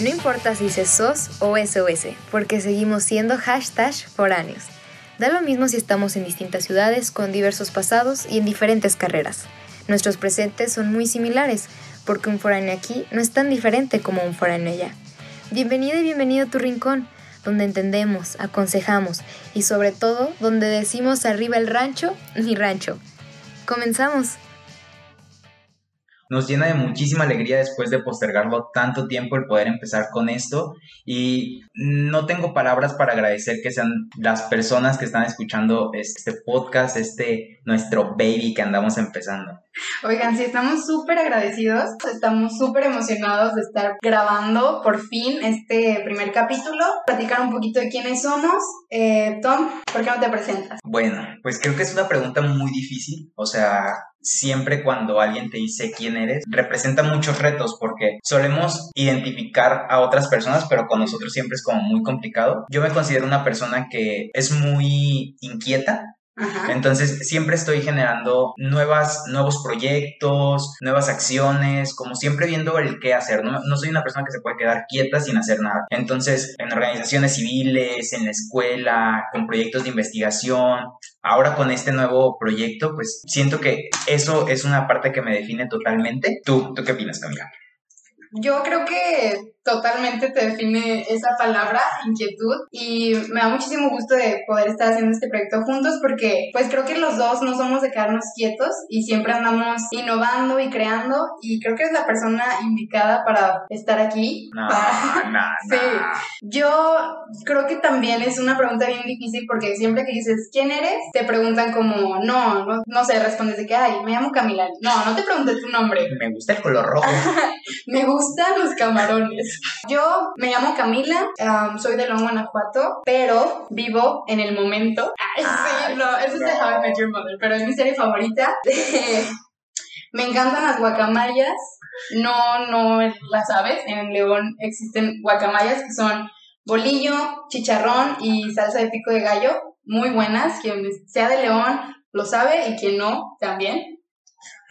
No importa si dices SOS o SOS, porque seguimos siendo hashtag foráneos. Da lo mismo si estamos en distintas ciudades con diversos pasados y en diferentes carreras. Nuestros presentes son muy similares, porque un foráneo aquí no es tan diferente como un foráneo allá. Bienvenida y bienvenido a tu rincón, donde entendemos, aconsejamos y sobre todo donde decimos arriba el rancho, mi rancho. Comenzamos. Nos llena de muchísima alegría después de postergarlo tanto tiempo el poder empezar con esto y no tengo palabras para agradecer que sean las personas que están escuchando este podcast, este nuestro baby que andamos empezando. Oigan, sí, estamos súper agradecidos, estamos súper emocionados de estar grabando por fin este primer capítulo, platicar un poquito de quiénes somos. Eh, Tom, ¿por qué no te presentas? Bueno, pues creo que es una pregunta muy difícil, o sea, siempre cuando alguien te dice quién eres, representa muchos retos porque solemos identificar a otras personas, pero con nosotros siempre es como muy complicado. Yo me considero una persona que es muy inquieta, entonces siempre estoy generando nuevas, nuevos proyectos, nuevas acciones, como siempre viendo el qué hacer. No, no soy una persona que se puede quedar quieta sin hacer nada. Entonces, en organizaciones civiles, en la escuela, con proyectos de investigación, ahora con este nuevo proyecto, pues siento que eso es una parte que me define totalmente. ¿Tú, ¿tú qué opinas, Camila? Yo creo que totalmente te define esa palabra, inquietud, y me da muchísimo gusto de poder estar haciendo este proyecto juntos porque pues creo que los dos no somos de quedarnos quietos y siempre andamos innovando y creando y creo que es la persona indicada para estar aquí. No, no, sí. Yo creo que también es una pregunta bien difícil porque siempre que dices ¿quién eres? te preguntan como no, no, no sé, respondes de que ay, me llamo Camila. No, no te pregunté tu nombre. Me gusta el color rojo. me gustan los camarones. Yo me llamo Camila, soy de León, Guanajuato, pero vivo en el momento. Ay, sí, no, eso es de How I Met Your Mother, pero es mi serie favorita. me encantan las guacamayas. No, no las sabes. En León existen guacamayas que son bolillo, chicharrón y salsa de pico de gallo. Muy buenas. Quien sea de León lo sabe y quien no, también.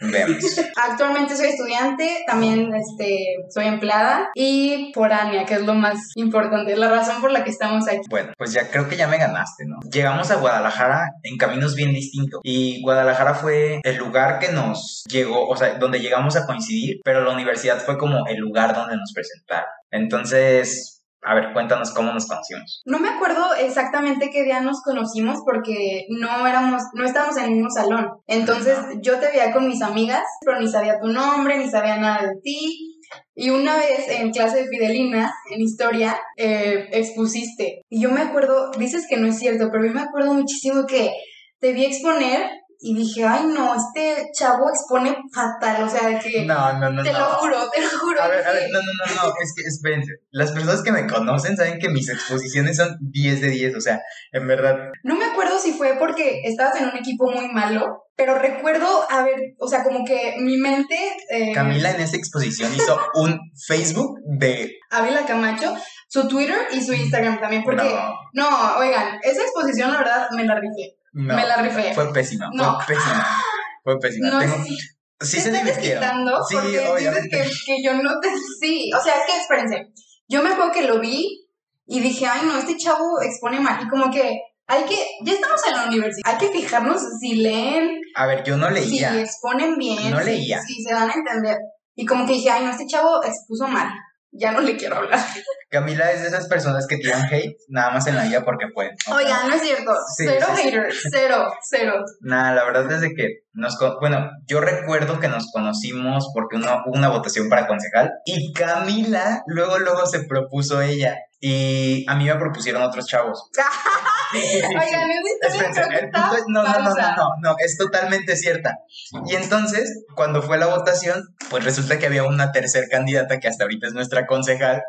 Actualmente soy estudiante, también este, soy empleada y foránea, que es lo más importante, la razón por la que estamos aquí. Bueno, pues ya creo que ya me ganaste, ¿no? Llegamos a Guadalajara en caminos bien distintos y Guadalajara fue el lugar que nos llegó, o sea, donde llegamos a coincidir, pero la universidad fue como el lugar donde nos presentaron. Entonces, a ver, cuéntanos cómo nos conocimos. No me acuerdo exactamente qué día nos conocimos porque no éramos, no estábamos en el mismo salón. Entonces yo te veía con mis amigas, pero ni sabía tu nombre, ni sabía nada de ti. Y una vez en clase de Fidelina, en historia, eh, expusiste. Y yo me acuerdo, dices que no es cierto, pero yo me acuerdo muchísimo que te vi exponer y dije, ay no, este chavo expone fatal, o sea, de que... No, no, no. Te lo juro, te lo juro. A ver, a ver, no, no, no, no, es que espérense. Las personas que me conocen saben que mis exposiciones son 10 de 10, o sea, en verdad. No me acuerdo si fue porque estabas en un equipo muy malo, pero recuerdo, a ver, o sea, como que mi mente... Eh... Camila en esa exposición hizo un Facebook de... Ávila Camacho, su Twitter y su Instagram también, porque... No. no, oigan, esa exposición la verdad me la rifé me la rifé. Fue pésima, fue pésima. Fue pésima. No, sí. Sí se divirtieron. Sí, porque obviamente. Dices que, que yo no te... Sí, o sea, que espérense. Yo me acuerdo que lo vi y dije, ay, no, este chavo expone mal. Y como que hay que, ya estamos en la universidad, hay que fijarnos si leen. A ver, yo no leía. Si exponen bien. No leía. Si, se dan a entender. Y como que dije, ay, no, este chavo expuso mal. Ya no le quiero hablar. Camila es de esas personas que tiran hate nada más en la vida porque pueden. Oiga, no es cierto. cero haters, cero, cero. Nada, la verdad es de que nos... Bueno, yo recuerdo que nos conocimos porque hubo una votación para concejal y Camila luego, luego se propuso ella. Y a mí me propusieron otros chavos. Oigan, el punto es, no, no, no, no, no, no, es totalmente cierta. Y entonces, cuando fue la votación, pues resulta que había una tercer candidata que hasta ahorita es nuestra concejal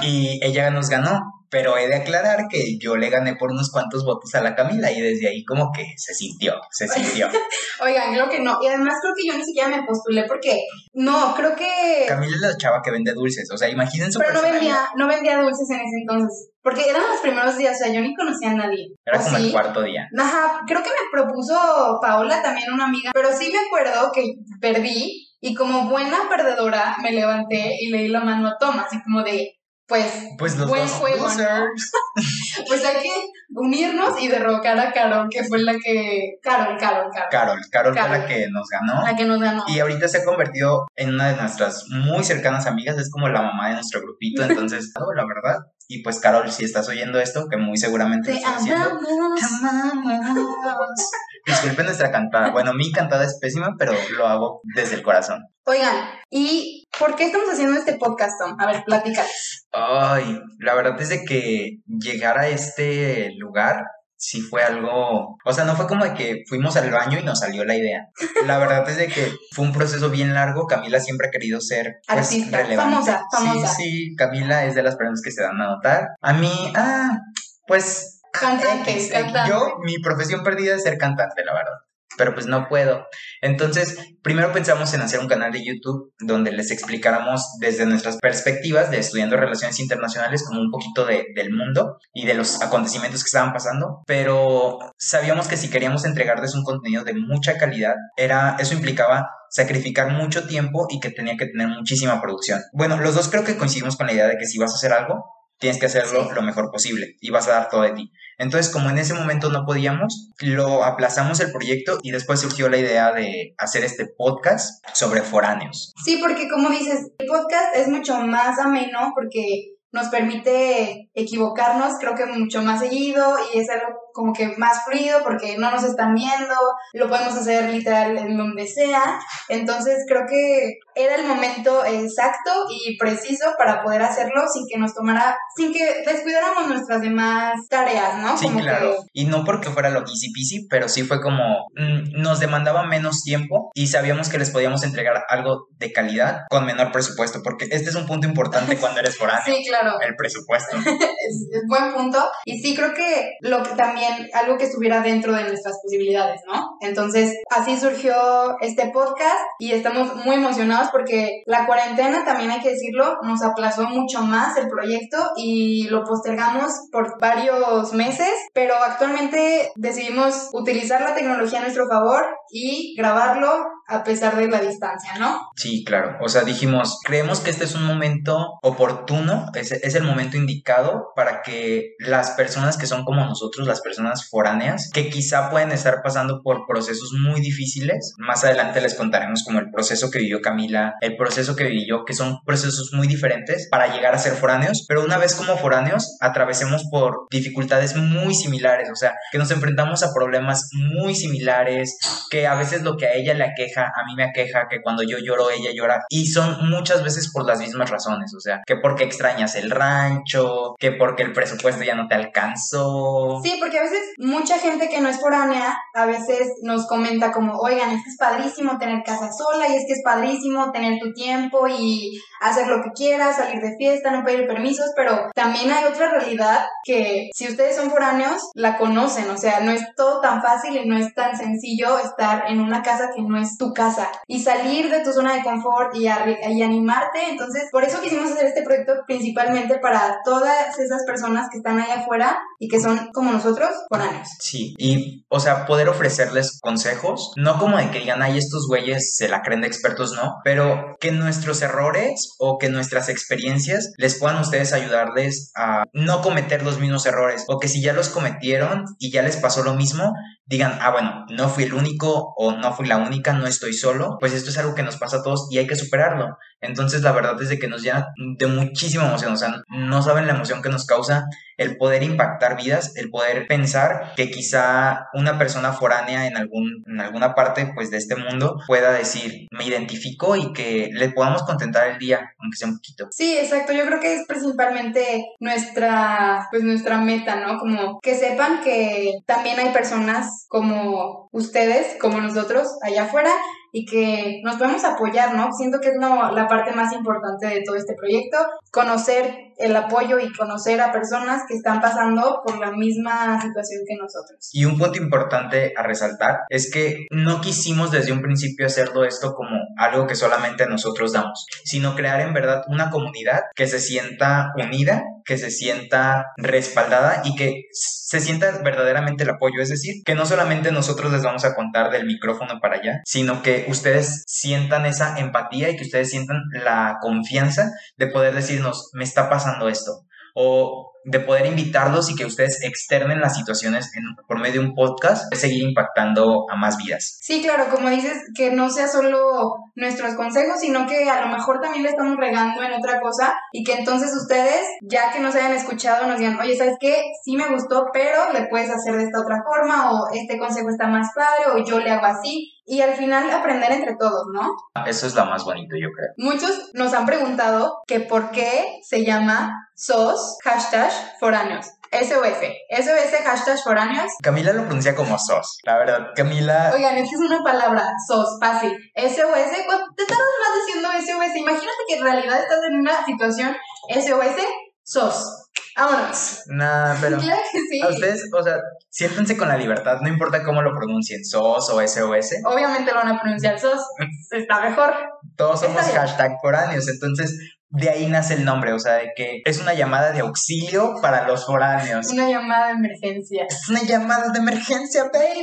y ella nos ganó. Pero he de aclarar que yo le gané por unos cuantos votos a la Camila y desde ahí como que se sintió, se sintió. Oigan, creo que no. Y además creo que yo ni siquiera me postulé porque no, creo que... Camila es la chava que vende dulces, o sea, imagínense. Pero no vendía, no vendía dulces en ese entonces. Porque eran los primeros días, o sea, yo ni conocía a nadie. Era como el cuarto día. Ajá, creo que me propuso Paola, también una amiga, pero sí me acuerdo que perdí y como buena perdedora me levanté y le di la mano a Tom, así como de, pues, Pues los buen dos juego, ¿no? Pues hay que unirnos y derrocar a Carol, que fue la que... Carol, Carol, Carol. Carol, Carol fue Carol. la que nos ganó. La que nos ganó. Y ahorita se ha convertido en una de nuestras muy cercanas amigas, es como la mamá de nuestro grupito, entonces, la verdad. Y pues, Carol, si estás oyendo esto, que muy seguramente lo Te estás haciendo. Disculpen nuestra cantada. Bueno, mi cantada es pésima, pero lo hago desde el corazón. Oigan, ¿y por qué estamos haciendo este podcast, Tom? A ver, platícales. Ay, la verdad es de que llegar a este lugar sí fue algo, o sea, no fue como de que fuimos al baño y nos salió la idea. La verdad es de que fue un proceso bien largo. Camila siempre ha querido ser pues, Artista, relevante. famosa, famosa. Sí, sí, Camila es de las personas que se dan a notar. A mí, ah, pues Cantante, X, cantante. Yo, mi profesión perdida es ser cantante, la verdad. Pero pues no puedo. Entonces, primero pensamos en hacer un canal de YouTube donde les explicáramos desde nuestras perspectivas de estudiando relaciones internacionales como un poquito de, del mundo y de los acontecimientos que estaban pasando. Pero sabíamos que si queríamos entregarles un contenido de mucha calidad, era, eso implicaba sacrificar mucho tiempo y que tenía que tener muchísima producción. Bueno, los dos creo que coincidimos con la idea de que si vas a hacer algo, tienes que hacerlo lo mejor posible y vas a dar todo de ti. Entonces, como en ese momento no podíamos, lo aplazamos el proyecto y después surgió la idea de hacer este podcast sobre foráneos. Sí, porque como dices, el podcast es mucho más ameno porque nos permite equivocarnos, creo que mucho más seguido y es algo como que más fluido porque no nos están viendo, lo podemos hacer literal en donde sea. Entonces creo que era el momento exacto y preciso para poder hacerlo sin que nos tomara, sin que descuidáramos nuestras demás tareas, ¿no? Sí, Como claro. que- Y no porque fuera lo easy peasy, pero sí fue como mm, nos demandaba menos tiempo y sabíamos que les podíamos entregar algo de calidad con menor presupuesto, porque este es un punto importante cuando eres foráneo, sí, claro. el presupuesto. es, es buen punto. Y sí, creo que lo que también, algo que estuviera dentro de nuestras posibilidades, ¿no? Entonces, así surgió este podcast y estamos muy emocionados porque la cuarentena, también hay que decirlo, nos aplazó mucho más el proyecto y lo postergamos por varios meses, pero actualmente decidimos utilizar la tecnología a nuestro favor y grabarlo a pesar de la distancia, ¿no? Sí, claro. O sea, dijimos, creemos que este es un momento oportuno, es, es el momento indicado para que las personas que son como nosotros, las personas foráneas, que quizá pueden estar pasando por procesos muy difíciles, más adelante les contaremos como el proceso que vivió Camila, el proceso que viví yo, que son procesos muy diferentes para llegar a ser foráneos, pero una vez como foráneos, atravesemos por dificultades muy similares, o sea, que nos enfrentamos a problemas muy similares, que a veces lo que a ella le aqueja, a mí me aqueja, que cuando yo lloro, ella llora, y son muchas veces por las mismas razones, o sea, que porque extrañas el rancho, que porque el presupuesto ya no te alcanzó. Sí, porque a veces mucha gente que no es foránea a veces nos comenta como, oigan, es que es padrísimo tener casa sola y es que es padrísimo tener tu tiempo y hacer lo que quieras, salir de fiesta, no pedir permisos, pero también hay otra realidad que si ustedes son foráneos, la conocen, o sea, no es todo tan fácil y no es tan sencillo estar en una casa que no es tu casa y salir de tu zona de confort y, y animarte, entonces por eso quisimos hacer este proyecto principalmente para todas esas personas que están allá afuera y que son como nosotros, foráneos. Sí, y, o sea, poder ofrecerles consejos, no como de que digan, ay, estos güeyes se la creen de expertos, no, pero que nuestros errores o que nuestras experiencias les puedan ustedes ayudarles a no cometer los mismos errores, o que si ya los cometieron y ya les pasó lo mismo, digan, ah, bueno, no fui el único o no fui la única, no estoy solo, pues esto es algo que nos pasa a todos y hay que superarlo. Entonces, la verdad es de que nos llena de muchísima emoción, o sea, no saben la emoción que nos causa el poder impactar vidas, el poder pensar que quizá una persona foránea en, algún, en alguna parte pues de este mundo pueda decir, me identifico y que le podamos contentar el día, aunque sea un poquito. Sí, exacto. Yo creo que es principalmente nuestra, pues nuestra meta, ¿no? Como que sepan que también hay personas como ustedes, como nosotros, allá afuera, y que nos podemos apoyar, ¿no? Siento que es no, la parte más importante de todo este proyecto, conocer el apoyo y conocer a personas que están pasando por la misma situación que nosotros. Y un punto importante a resaltar es que no quisimos desde un principio hacerlo esto como algo que solamente nosotros damos, sino crear en verdad una comunidad que se sienta unida que se sienta respaldada y que se sienta verdaderamente el apoyo. Es decir, que no solamente nosotros les vamos a contar del micrófono para allá, sino que ustedes sientan esa empatía y que ustedes sientan la confianza de poder decirnos, me está pasando esto. O de poder invitarlos y que ustedes externen las situaciones por medio de un podcast, seguir impactando a más vidas. Sí, claro, como dices, que no sea solo nuestros consejos, sino que a lo mejor también le estamos regando en otra cosa y que entonces ustedes, ya que nos hayan escuchado, nos digan, oye, ¿sabes qué? Sí me gustó, pero le puedes hacer de esta otra forma o este consejo está más padre o yo le hago así y al final aprender entre todos, ¿no? Eso es lo más bonito, yo creo. Muchos nos han preguntado que por qué se llama SOS, hashtag foráneos. SOS. SOS, hashtag foráneos. Camila lo pronuncia como SOS. La verdad, Camila. Oigan, es que es una palabra, SOS, fácil. SOS, cuando te estás más diciendo SOS, imagínate que en realidad estás en una situación SOS, SOS. Vámonos. Nah, pero. Claro que sí. A ustedes, o sea, siéntense con la libertad, no importa cómo lo pronuncien, SOS o SOS. Obviamente lo van a pronunciar SOS, está mejor. Todos somos hashtag foráneos, entonces de ahí nace el nombre, o sea, de que es una llamada de auxilio para los foráneos. Una llamada de emergencia. Es una llamada de emergencia, baby.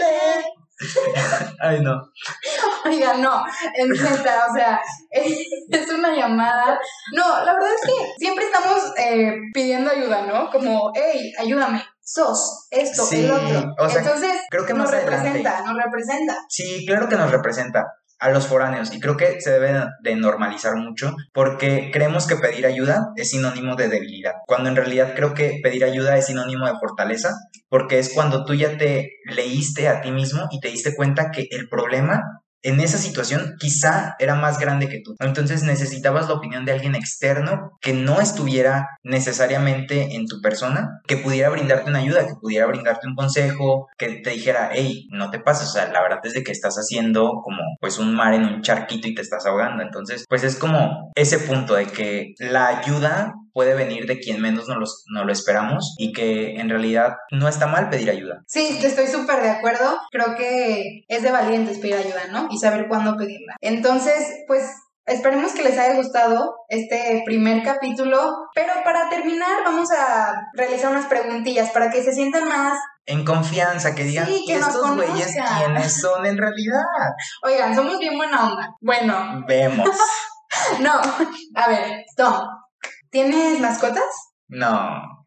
Ay, no. Oiga, no, en neta, o sea, es una llamada. No, la verdad es que siempre estamos eh, pidiendo ayuda, ¿no? Como, hey, ayúdame, sos, esto, Sí, el otro. o sea, Entonces, creo que nos adelante. representa, nos representa. Sí, claro que nos representa a los foráneos. Y creo que se debe de normalizar mucho porque creemos que pedir ayuda es sinónimo de debilidad, cuando en realidad creo que pedir ayuda es sinónimo de fortaleza porque es cuando tú ya te leíste a ti mismo y te diste cuenta que el problema en esa situación quizá era más grande que tú. Entonces necesitabas la opinión de alguien externo que no estuviera necesariamente en tu persona, que pudiera brindarte una ayuda, que pudiera brindarte un consejo, que te dijera, hey, no te pases, o sea, la verdad es de que estás haciendo como pues un mar en un charquito y te estás ahogando. Entonces, pues es como ese punto de que la ayuda puede venir de quien menos no, los, no lo esperamos y que en realidad no está mal pedir ayuda. Sí, estoy súper de acuerdo. Creo que es de valientes pedir ayuda, ¿no? Y saber cuándo pedirla. Entonces, pues esperemos que les haya gustado este primer capítulo. Pero para terminar, vamos a realizar unas preguntillas para que se sientan más. En confianza, que digan, Sí, que "¿Y nos estos güeyes conozcan". quiénes son en realidad? Oigan, somos bien buena onda. Bueno, Vemos. no. A ver, Tom, ¿tienes mascotas? No.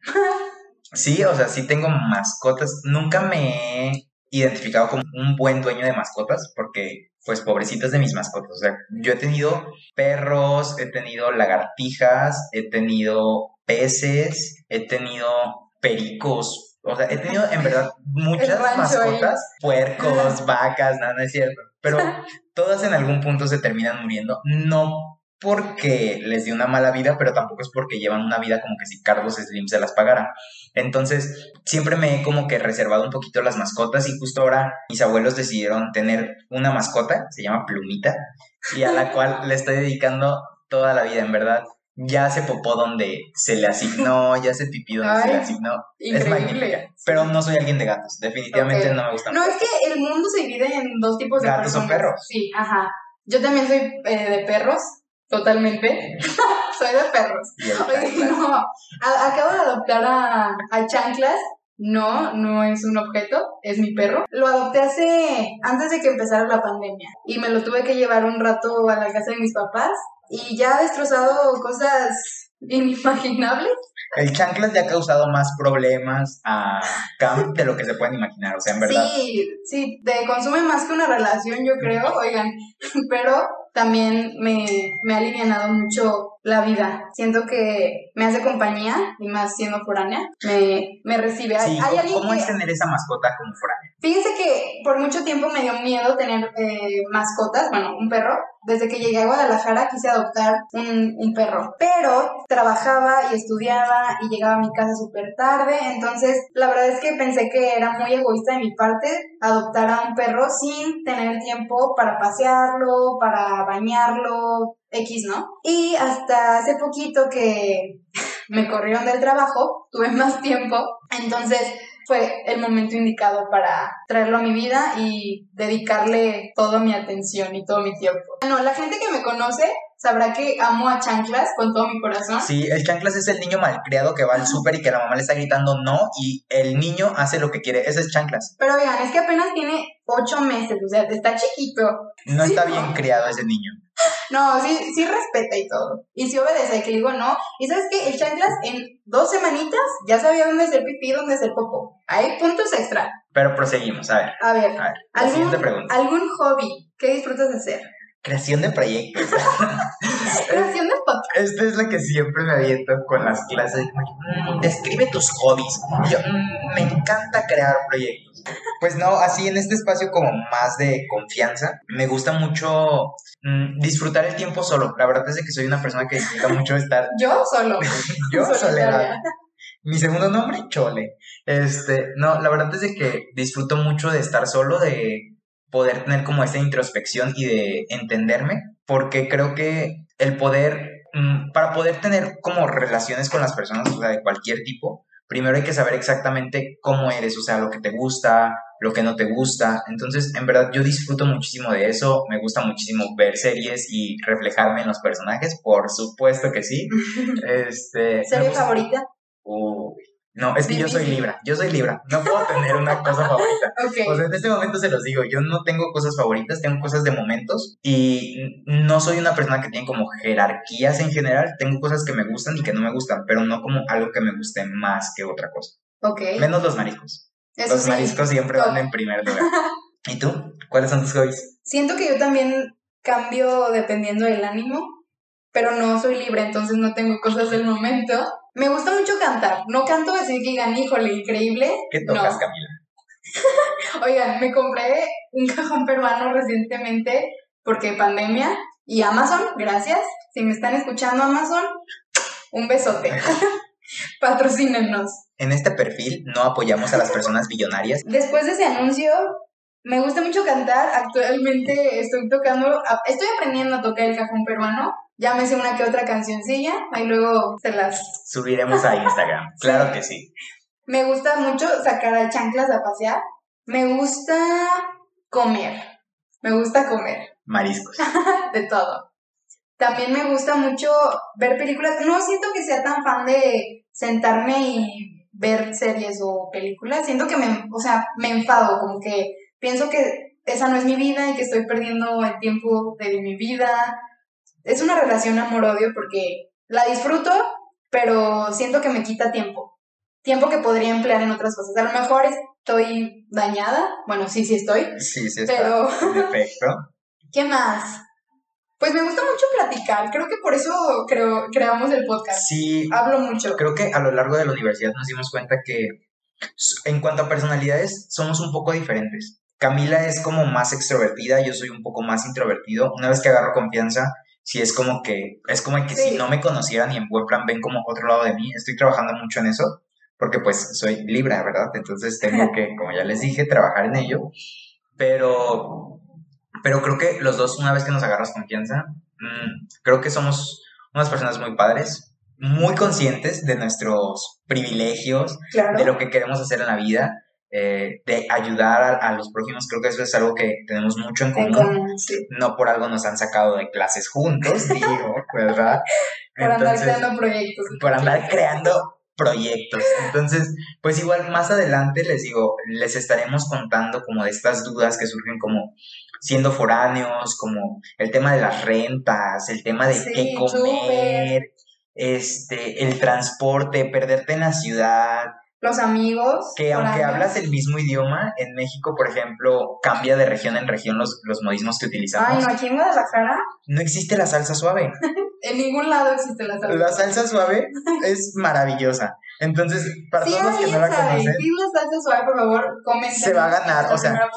Sí, o sea, sí tengo mascotas. Nunca me he identificado como un buen dueño de mascotas porque, pues, pobrecitas de mis mascotas. O sea, yo he tenido perros, he tenido lagartijas, he tenido peces, he tenido pericos. O sea, he tenido en verdad muchas mascotas, puercos, vacas, nada, no es cierto. Pero todas en algún punto se terminan muriendo. No porque les dio una mala vida, pero tampoco es porque llevan una vida como que si Carlos Slim se las pagara. Entonces, siempre me he como que reservado un poquito las mascotas y justo ahora mis abuelos decidieron tener una mascota, se llama Plumita, y a la cual le estoy dedicando toda la vida, en verdad. Ya se popó donde se le asignó, ya se pipí donde se le asignó. Es Increíble. magnífica. Pero no soy alguien de gatos, definitivamente no me gustan. No, es que el mundo se divide en dos tipos de ¿Gatos o personas. perros? Sí, ajá. Yo también soy eh, de perros, totalmente. soy de perros. Oye, no. Acabo de adoptar a, a Chanclas. No, no es un objeto, es mi perro. Lo adopté hace, antes de que empezara la pandemia. Y me lo tuve que llevar un rato a la casa de mis papás. Y ya ha destrozado cosas inimaginables. El chanclas ya ha causado más problemas a Cam de lo que se pueden imaginar, o sea, en verdad. Sí, sí, te consume más que una relación, yo creo, oigan, pero también me, me ha alivianado mucho la vida. Siento que me hace compañía, y más siendo foránea, me, me recibe. Hay- Sí, hay ¿cómo, alguien cómo que- es tener esa mascota como foránea? Fíjense que por mucho tiempo me dio miedo tener eh, mascotas, bueno, un perro. Desde que llegué a Guadalajara quise adoptar un, un perro, pero trabajaba y estudiaba y llegaba a mi casa súper tarde, entonces la verdad es que pensé que era muy egoísta de mi parte adoptar a un perro sin tener tiempo para pasearlo, para bañarlo, X, ¿no? Y hasta hace poquito que me corrieron del trabajo, tuve más tiempo, entonces fue el momento indicado para traerlo a mi vida y dedicarle toda mi atención y todo mi tiempo. Bueno, la gente que me conoce sabrá que amo a Chanclas con todo mi corazón. Sí, el chanclas es el niño malcriado que va al súper y que la mamá le está gritando no y el niño hace lo que quiere. Ese es chanclas. Pero vean, es que apenas tiene ocho meses, o sea, está chiquito. No Sí, está no. bien criado ese niño. No, sí, sí respeta y todo. Y sí obedece, que digo no. Y sabes que el chanclas en dos semanitas ya sabía dónde hacer pipí, dónde hacer popó. Hay puntos extra. Pero proseguimos, a ver. A ver, A ver, la ¿algún, siguiente pregunta. ¿algún hobby que disfrutas de hacer? Creación de proyectos. Creación de podcast. Esta es la que siempre me aviento con las clases. Mm, describe tus hobbies. Yo, "Mm, me encanta crear proyectos. Pues no, así en este espacio como más de confianza, me gusta mucho mm, disfrutar el tiempo solo. La verdad es que soy una persona que disfruta mucho estar Yo solo. yo soledad. Mi segundo nombre, Chole. Este, no, la verdad es de que disfruto mucho de estar solo, de poder tener como esta introspección y de entenderme, porque creo que el poder, mm, para poder tener como relaciones con las personas, o sea, de cualquier tipo, primero hay que saber exactamente cómo eres, o sea, lo que te gusta, lo que no te gusta. Entonces, en verdad, yo disfruto muchísimo de eso, me gusta muchísimo ver series y reflejarme en los personajes, por supuesto que sí. Este, ¿Serie favorita? Uy, no, es que yo soy Difícil. Libra, yo soy Libra, no puedo tener una cosa favorita. Ok. O sea, en este momento se los digo, yo no tengo cosas favoritas, tengo cosas de momentos y no soy una persona que tiene como jerarquías en general, tengo cosas que me gustan y que no me gustan, pero no como algo que me guste más que otra cosa. ok. Menos los mariscos. Eso los sí. mariscos siempre van en primer lugar. ¿Y tú? ¿Cuáles son tus hobbies? Siento que yo también cambio dependiendo del ánimo, pero no soy libre, entonces no tengo cosas del momento. Me gusta mucho cantar. No canto así que digan, híjole, increíble. ¿Qué tocas, No. Camila? Oigan, me compré un cajón peruano recientemente porque pandemia y Amazon, gracias. Si me están escuchando Amazon, un besote. Patrocínenos. En este perfil no apoyamos a las personas billonarias. Después de ese anuncio, me gusta mucho cantar. Actualmente estoy tocando, estoy aprendiendo a tocar el cajón peruano. Ya me sé una que otra cancioncilla, ahí luego se las... Subiremos a Instagram. Claro que sí. Me gusta mucho sacar a chanclas a pasear. Me gusta comer. Me gusta comer. Mariscos. de todo. También me gusta mucho ver películas. No siento que sea tan fan de sentarme y ver series o películas. Siento que me, o sea, me enfado, como que pienso que esa no es mi vida y que estoy perdiendo el tiempo de mi vida. Es una relación amor-odio porque la disfruto, pero siento que me quita tiempo. Tiempo que podría emplear en otras cosas. A lo mejor estoy dañada. Bueno, sí, sí estoy. Sí, sí está. Pero- En efecto. ¿Qué más? Pues me gusta mucho platicar, creo que por eso creo, creamos el podcast. Sí, Hablo mucho. creo que a lo largo de la universidad nos dimos cuenta que en cuanto a personalidades somos un poco diferentes. Camila es como más extrovertida, yo soy un poco más introvertido. Una vez que agarro confianza, sí es como que es como que Sí. si no me conocieran y en buen plan ven como otro lado de mí. Estoy trabajando mucho en eso porque pues soy Libra, ¿verdad? Entonces tengo que, como ya les dije, trabajar en ello. Pero pero creo que los dos, una vez que nos agarras confianza, mm, creo que somos unas personas muy padres, muy conscientes de nuestros privilegios, Claro. de lo que queremos hacer en la vida, eh, de ayudar a, a los prójimos. Creo que eso es algo que tenemos mucho en En común. sí. No por algo nos han sacado de clases juntos, digo, ¿verdad? Por andar creando proyectos. por andar creando proyectos. Entonces, pues igual más adelante les digo, les estaremos contando como de estas dudas que surgen como siendo foráneos, como el tema de las rentas, el tema de Sí, qué comer, este, el transporte, perderte en la ciudad, Los amigos. que aunque hablas el mismo idioma, en México, por ejemplo, cambia de región en región los, los modismos que Ay, utilizamos. no, aquí en Guadalajara, No existe la salsa suave. en ningún lado existe la salsa. La salsa suave es maravillosa. Entonces, para Si todos los que no la conocen, la salsa suave, por favor, comenten. Se va a ganar, o sea,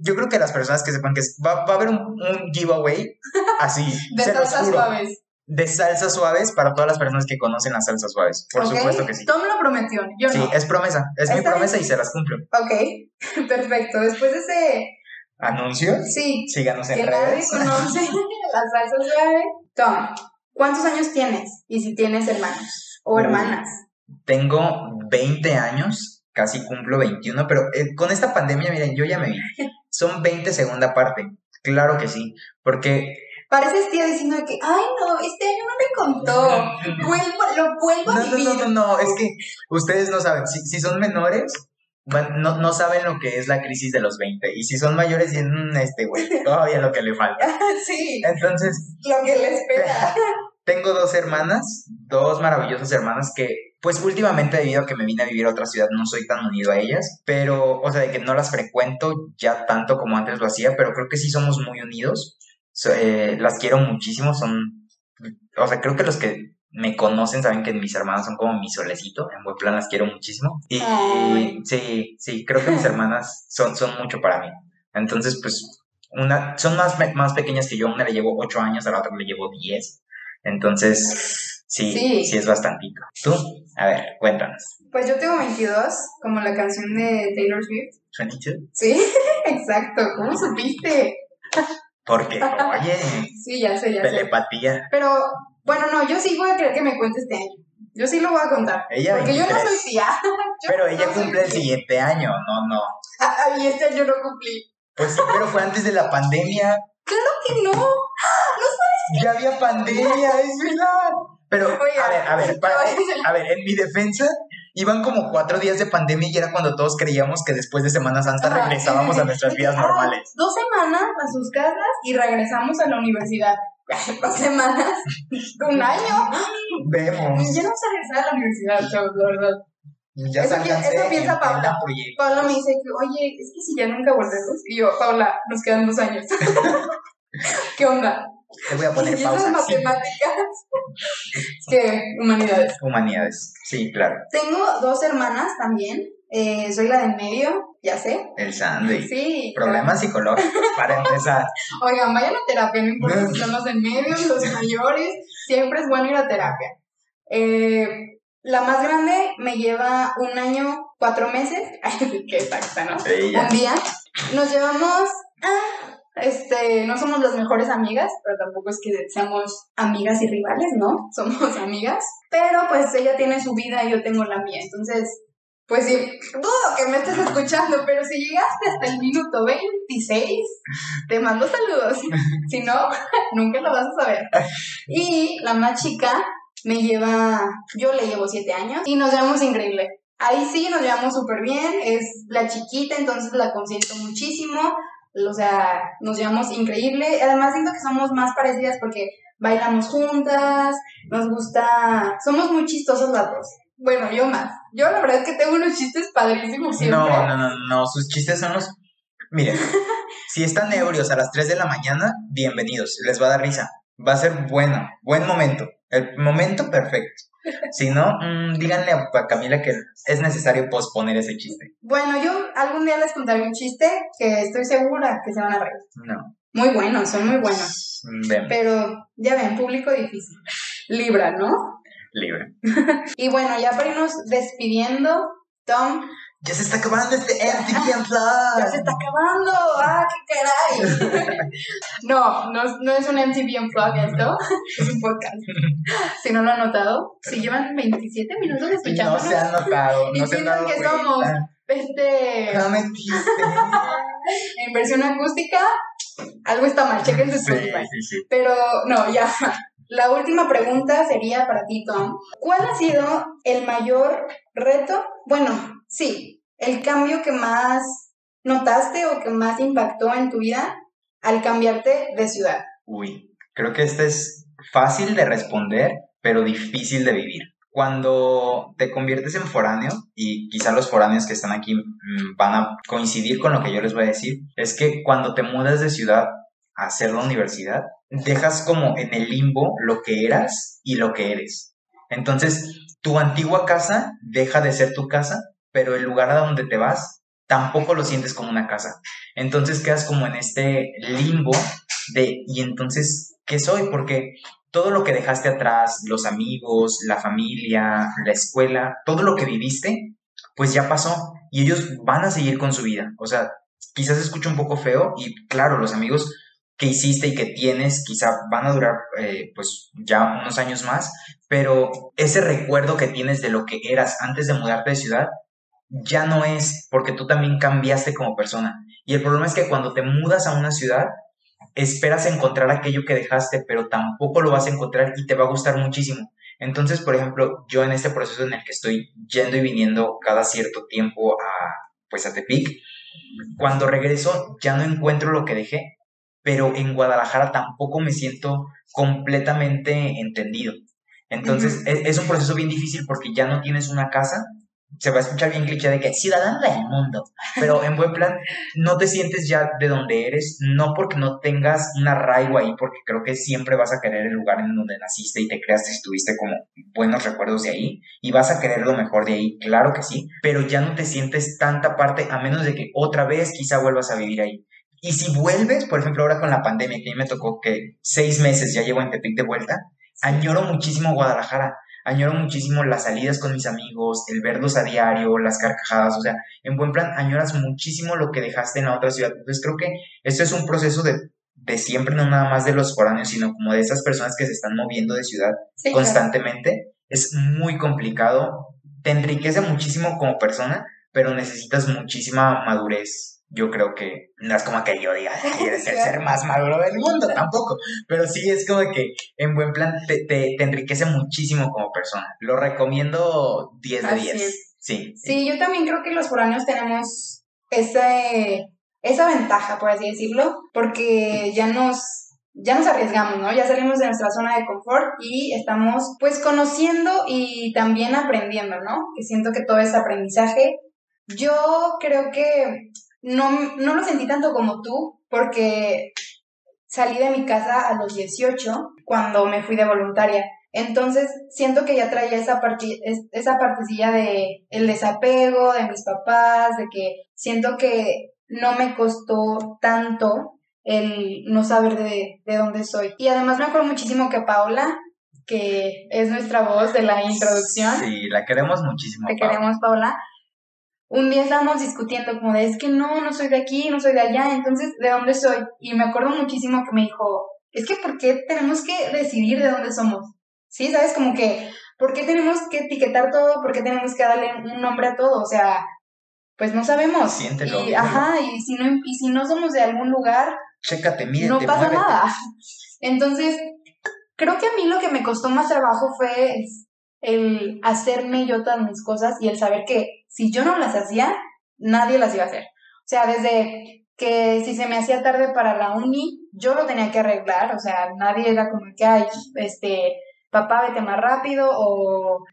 yo creo que las personas que sepan que es- va, va a haber un, un giveaway así, De salsas suaves. De salsas suaves para todas las personas que conocen las salsas suaves. Por supuesto que sí. Tom lo prometió, yo Sí, no. es promesa, es mi promesa bien. y se las cumplo. Ok, perfecto. Después de ese, ¿Anuncios? sí, Síganos en que nadie conoce la salsa suave. Tom, ¿cuántos años tienes? Y si tienes hermanos o hermanas. Tengo 20 años, casi cumplo 21, pero eh, con esta pandemia, miren, yo ya me vi. Son 20 segunda parte. Claro que sí, porque Pareces tía diciendo que, ay, no, este año no me contó. Vuelvo, lo vuelvo a No, no, vivir. no, no, no, es que ustedes no saben, si, si son menores, van- no, no saben lo que es la crisis de los 20, y si son mayores, dicen, "Mm, este güey, todavía lo que le falta. sí, Entonces, lo que le espera. tengo dos hermanas, dos maravillosas hermanas que, pues últimamente debido a que me vine a vivir a otra ciudad, no soy tan unido a ellas, pero, o sea, de que no las frecuento ya tanto como antes lo hacía, pero creo que sí somos muy unidos, So- eh, las quiero muchísimo, son, o sea, creo que los que me conocen saben que mis hermanas son como mi solecito, en buen plan las quiero muchísimo, y Ay. sí, sí, creo que mis hermanas son, son mucho para mí, entonces, pues, una, son más, más pequeñas que yo, una le llevo 8 años, a la otra le llevo 10, entonces, sí, Sí. sí, es bastantito. ¿Tú? A ver, cuéntanos. Pues yo tengo 22, como la canción de Taylor Swift. ¿22? Sí, exacto. ¿Cómo supiste? Porque, oye, Sí, ya sé, ya sé. telepatía. Pero, bueno, no, yo sí voy a querer que me cuente este año. Yo sí lo voy a contar. Ella Porque yo no 23. soy tía. Yo Pero no ella cumple el tía. siguiente año, no, no. Ah, y este año no cumplí. Pues sí, pero fue antes de la pandemia. Que no. Ya había pandemia, es verdad. Pero, Oye, a ver, a ver, pa- no, es- a ver, en mi defensa, iban como cuatro días de pandemia y era cuando todos creíamos que después de Semana Santa Ajá, regresábamos sí, a nuestras vidas normales. Dos semanas a sus casas y regresamos a la universidad. Dos semanas, un año. Vemos. Ya no vamos a regresar a la universidad, chavos, la verdad. Ya Eso sálganse eso piensa en Paula. Paula me dice que, oye, es que si ya nunca volvemos. Y yo, Paula, nos quedan dos años. ¿Qué onda? Te voy a poner y esas pausa. Matemáticas. es que, humanidades. Humanidades. Sí, claro. Tengo dos hermanas también. Eh, soy la de en medio, ya sé. El Sandy. Sí. Problemas psicológicos, para empezar. Oigan, vayan a terapia, no importa si son los de en medio, los mayores, siempre es bueno ir a terapia. Eh, la más grande me lleva un año, cuatro meses. Ay, qué exacta, ¿no? Ella. un día. Nos llevamos, ah, este, no somos las mejores amigas, pero tampoco es que seamos amigas y rivales, ¿no? Somos amigas. Pero pues ella tiene su vida y yo tengo la mía. Entonces, pues sí, dudo que me estés escuchando, pero si llegaste hasta el minuto 26, te mando saludos. Si no, nunca lo vas a saber. Y la más chica me lleva, yo le llevo siete años y nos llevamos increíble. Ahí sí nos llevamos súper bien, es la chiquita, entonces la consiento muchísimo, o sea, nos llevamos increíble. Además siento que somos más parecidas porque bailamos juntas, nos gusta, somos muy chistosas las dos. Bueno, yo más. Yo la verdad es que tengo unos chistes padrísimos siempre. No, no, no, no, sus chistes son los... Miren, si están ebrios a las 3 de la mañana, bienvenidos, les va a dar risa. Va a ser bueno, buen momento, el momento perfecto. Si no, mm, díganle a, Camila que es necesario posponer ese chiste. Bueno, yo algún día les contaré un chiste que estoy segura que se van a reír. No, Muy buenos, son muy buenos. mm, ven, Pero ya ven, público difícil. Libra, ¿no? libre. Y bueno, ya para irnos despidiendo, Tom, Ya se está acabando este MTV ya Unplugged. se está acabando. ¡Ah, qué caray! no, no, es- no es un MTV Unplugged esto, es un podcast. Si no lo han notado, si llevan 27 minutos No escuchándonos, se han notado, no se han piensan dado que cuenta. somos, este, No metiste. en versión acústica, algo está mal, chequen su Sí, Spotify. sí, sí. Pero no, ya. La última pregunta sería para ti, Tom. ¿Cuál ha sido el mayor reto? Bueno, sí, el cambio que más notaste o que más impactó en tu vida al cambiarte de ciudad. Uy, creo que este es fácil de responder, pero difícil de vivir. Cuando te conviertes en foráneo, y quizá los foráneos que están aquí mm, van a coincidir con lo que yo les voy a decir, es que cuando te mudas de ciudad a hacer la universidad, dejas como en el limbo lo que eras y lo que eres. Entonces, tu antigua casa deja de ser tu casa, pero el lugar a donde te vas tampoco lo sientes como una casa. Entonces quedas como en este limbo de, y entonces, ¿qué soy? Porque todo lo que dejaste atrás, los amigos, la familia, la escuela, todo lo que viviste, pues ya pasó y ellos van a seguir con su vida. O sea, quizás escucha un poco feo y claro, los amigos que hiciste y que tienes quizá van a durar eh, pues ya unos años más, pero ese recuerdo que tienes de lo que eras antes de mudarte de ciudad ya no es porque tú también cambiaste como persona. Y el problema es que cuando te mudas a una ciudad, esperas encontrar aquello que dejaste, pero tampoco lo vas a encontrar y te va a gustar muchísimo. Entonces, por ejemplo, yo en este proceso en el que estoy yendo y viniendo cada cierto tiempo a, pues a Tepic, cuando regreso ya no encuentro lo que dejé, pero en Guadalajara tampoco me siento completamente entendido. Entonces, es, es, un proceso bien difícil porque ya no tienes una casa, se va a escuchar bien cliché de que ciudadano del mundo, pero en buen plan, no te sientes ya de donde eres, no porque no tengas un arraigo ahí, porque creo que siempre vas a querer el lugar en donde naciste y te creaste y estuviste como buenos recuerdos de ahí, y vas a querer lo mejor de ahí, claro que sí, pero ya no te sientes tanta parte, a menos de que otra vez quizá vuelvas a vivir ahí. Y si vuelves, por ejemplo, ahora con la pandemia, que a mí me tocó que seis meses ya llevo en Tepic de vuelta, añoro muchísimo Guadalajara añoro muchísimo las salidas con mis amigos, el verlos a diario, las carcajadas, o sea, en buen plan, añoras muchísimo lo que dejaste en la otra ciudad. Entonces creo que esto es un proceso de, de siempre, no nada más de los foráneos, sino como de esas personas que se están moviendo de ciudad constantemente. Es muy complicado, te enriquece muchísimo como persona, pero necesitas muchísima madurez yo creo que no es como que yo diga, quieres ser, ser más maduro del mundo, tampoco, pero sí es como que en buen plan te, te, enriquece muchísimo como persona. Lo recomiendo 10 de 10. Sí. Sí, yo también creo que los foráneos tenemos ese, esa ventaja, por así decirlo, porque ya nos ya nos arriesgamos, ¿no? Ya salimos de nuestra zona de confort y estamos pues conociendo y también aprendiendo, ¿no? Que siento que todo es aprendizaje. Yo creo que no, no lo sentí tanto como tú, porque salí de mi casa a los 18 cuando me fui de voluntaria. Entonces, siento que ya traía esa, parte, esa partecilla de el desapego de mis papás, de que siento que no me costó tanto el no saber de, de dónde soy. Y además me acuerdo muchísimo que Paula, que es nuestra voz de la introducción. Sí, la queremos muchísimo. Te queremos, Paula un día estábamos discutiendo como de, es que no, no soy de aquí, no soy de allá, entonces, ¿de dónde soy? Y me acuerdo muchísimo que me dijo, es que ¿por qué tenemos que decidir de dónde somos? ¿Sí? ¿Sabes? Como que, ¿por qué tenemos que etiquetar todo? ¿Por qué tenemos que darle un nombre a todo? O sea, pues no sabemos. Siéntelo. Y, ajá, y si, no, y si no somos de algún lugar, Chécate, no pasa nada. Entonces, creo que a mí lo que me costó más trabajo fue el hacerme yo todas mis cosas y el saber que si yo no las hacía, nadie las iba a hacer. O sea, desde que si se me hacía tarde para la uni, yo lo tenía que arreglar, o sea, nadie era como que, ay, este, papá, vete más rápido, o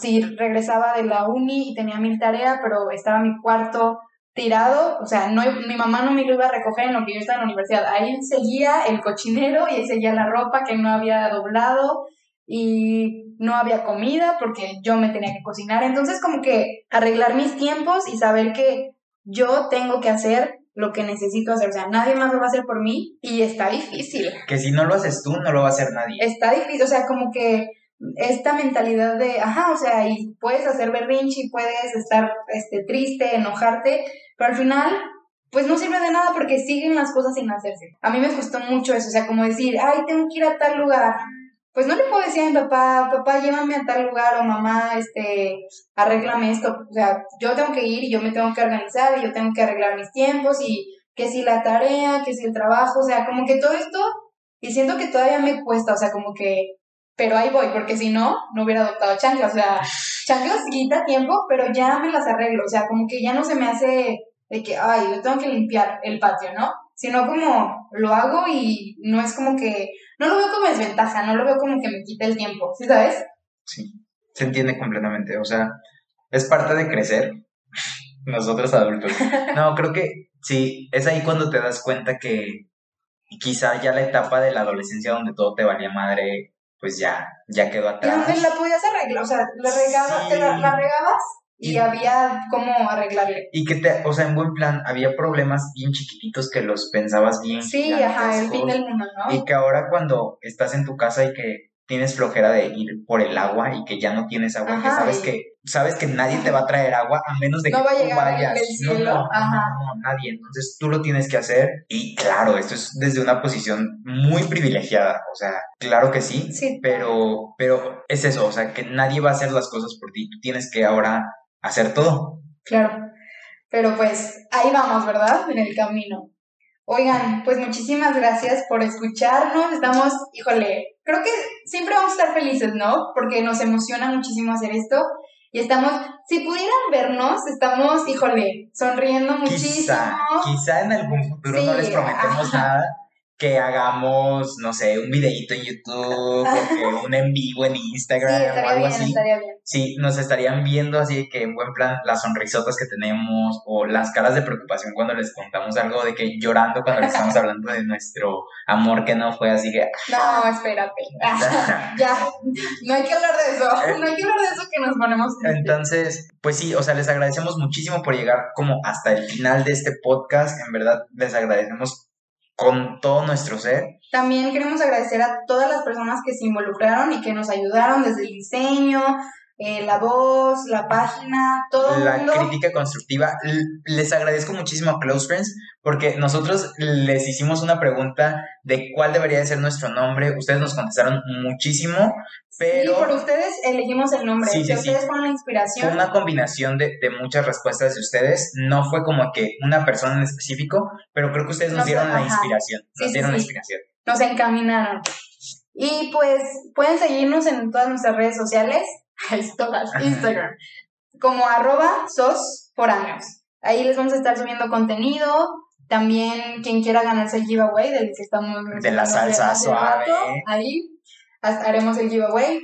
si regresaba de la uni y tenía mil tareas, pero estaba mi cuarto tirado, o sea, no, mi mamá no me lo iba a recoger en lo que yo estaba en la universidad, ahí seguía el cochinero y seguía la ropa que no había doblado, y no había comida porque yo me tenía que cocinar. Entonces como que arreglar mis tiempos y saber que yo tengo que hacer lo que necesito hacer. O sea, nadie más lo va a hacer por mí y está difícil. Que si no lo haces tú, no lo va a hacer nadie. Está difícil, o sea, como que esta mentalidad de, ajá, o sea, y puedes hacer berrinche y puedes estar este, triste, enojarte, pero al final pues no sirve de nada porque siguen las cosas sin hacerse. A mí me costó mucho eso, o sea, como decir, ay, tengo que ir a tal lugar, pues no le puedo decir a mi papá, papá, llévame a tal lugar o mamá, este, arréglame esto. O sea, yo tengo que ir y yo me tengo que organizar y yo tengo que arreglar mis tiempos y que si la tarea, que si el trabajo, o sea, como que todo esto, y siento que todavía me cuesta, o sea, como que, pero ahí voy, porque si no, no hubiera adoptado chanclas, o sea, chanclas quita tiempo, pero ya me las arreglo, o sea, como que ya no se me hace de que, ay, yo tengo que limpiar el patio, ¿no? Sino como lo hago y no es como que no lo veo como desventaja, no lo veo como que me quite el tiempo, ¿sí sabes? Sí, se entiende completamente, o sea, es parte de crecer, nosotros adultos. No, creo que sí, es ahí cuando te das cuenta que quizá ya la etapa de la adolescencia donde todo te valía madre, pues ya, ya quedó atrás. La podías arreglar, o sea, la, regaba, te la regabas y, había cómo arreglarle. Y que te, o sea, en buen plan, había problemas bien chiquititos que los pensabas bien. Sí, ajá, el fin del mundo, ¿no? Y que ahora cuando estás en tu casa y que tienes flojera de ir por el agua y que ya no tienes agua, que sabes que sabes que nadie te va a traer agua a menos de que va a tú vayas. Del cielo. No, no, nadie. Entonces tú lo tienes que hacer y claro, esto es desde una posición muy privilegiada, o sea, claro que sí, sí. pero pero es eso, o sea, que nadie va a hacer las cosas por ti, tú tienes que ahora hacer todo. Claro, pero pues ahí vamos, ¿verdad? En el camino. Oigan, pues muchísimas gracias por escucharnos. Estamos, híjole, creo que siempre vamos a estar felices, ¿no? Porque nos emociona muchísimo hacer esto. Y estamos, si pudieran vernos, estamos, híjole, sonriendo muchísimo. Quizá, quizá en algún futuro no les prometemos nada, que hagamos, no sé, un videito en YouTube, o que un en vivo en Instagram sí, o algo bien, así. Bien. Sí, nos estarían viendo así que en buen plan las sonrisotas que tenemos o las caras de preocupación cuando les contamos algo de que llorando cuando les estamos hablando de nuestro amor que no fue así que No, espérate. ya, no hay que hablar de eso. No hay que hablar de eso que nos ponemos. Entonces, pues sí, o sea, les agradecemos muchísimo por llegar como hasta el final de este podcast. En verdad, les agradecemos con todo nuestro ser. También queremos agradecer a todas las personas que se involucraron y que nos ayudaron desde el diseño, eh, la voz, la página, todo La mundo. crítica constructiva. Les agradezco muchísimo a Close Friends porque nosotros les hicimos una pregunta de cuál debería de ser nuestro nombre. Ustedes nos contestaron muchísimo, pero... Sí, por ustedes elegimos el nombre. Sí, sí, ustedes fueron la Fue inspiración. una combinación de, de muchas respuestas de ustedes. No fue como que una persona en específico, pero creo que ustedes nos No, dieron la inspiración. Nos dieron la inspiración. Nos encaminaron. Y pues pueden seguirnos en todas nuestras redes sociales. Todas, Instagram. Como arroba sos. Ahí les vamos a estar subiendo contenido. También quien quiera ganarse el giveaway del que estamos De la salsa suave. rato, ahí haremos el giveaway.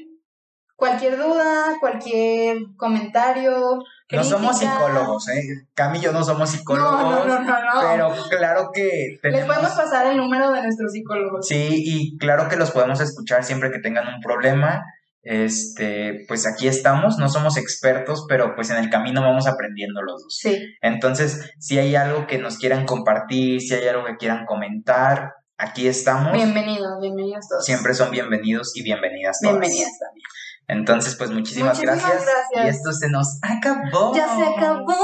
Cualquier duda, cualquier comentario. No somos psicólogos, ¿eh? Cami y yo no somos psicólogos. No, no, no, no, no. Pero claro que Les podemos pasar el número de nuestros psicólogos. Sí, y claro que los podemos escuchar siempre que tengan un problema. Este, pues aquí estamos, no somos expertos, pero pues en el camino vamos aprendiendo los dos. Sí. Entonces, si hay algo que nos quieran compartir, si hay algo que quieran comentar, aquí estamos. Bienvenidos, bienvenidos todos. Siempre son bienvenidos y bienvenidas todas. Bienvenidas también. Entonces, pues muchísimas, Muchísimas gracias. gracias. Y esto se nos acabó. Ya se acabó.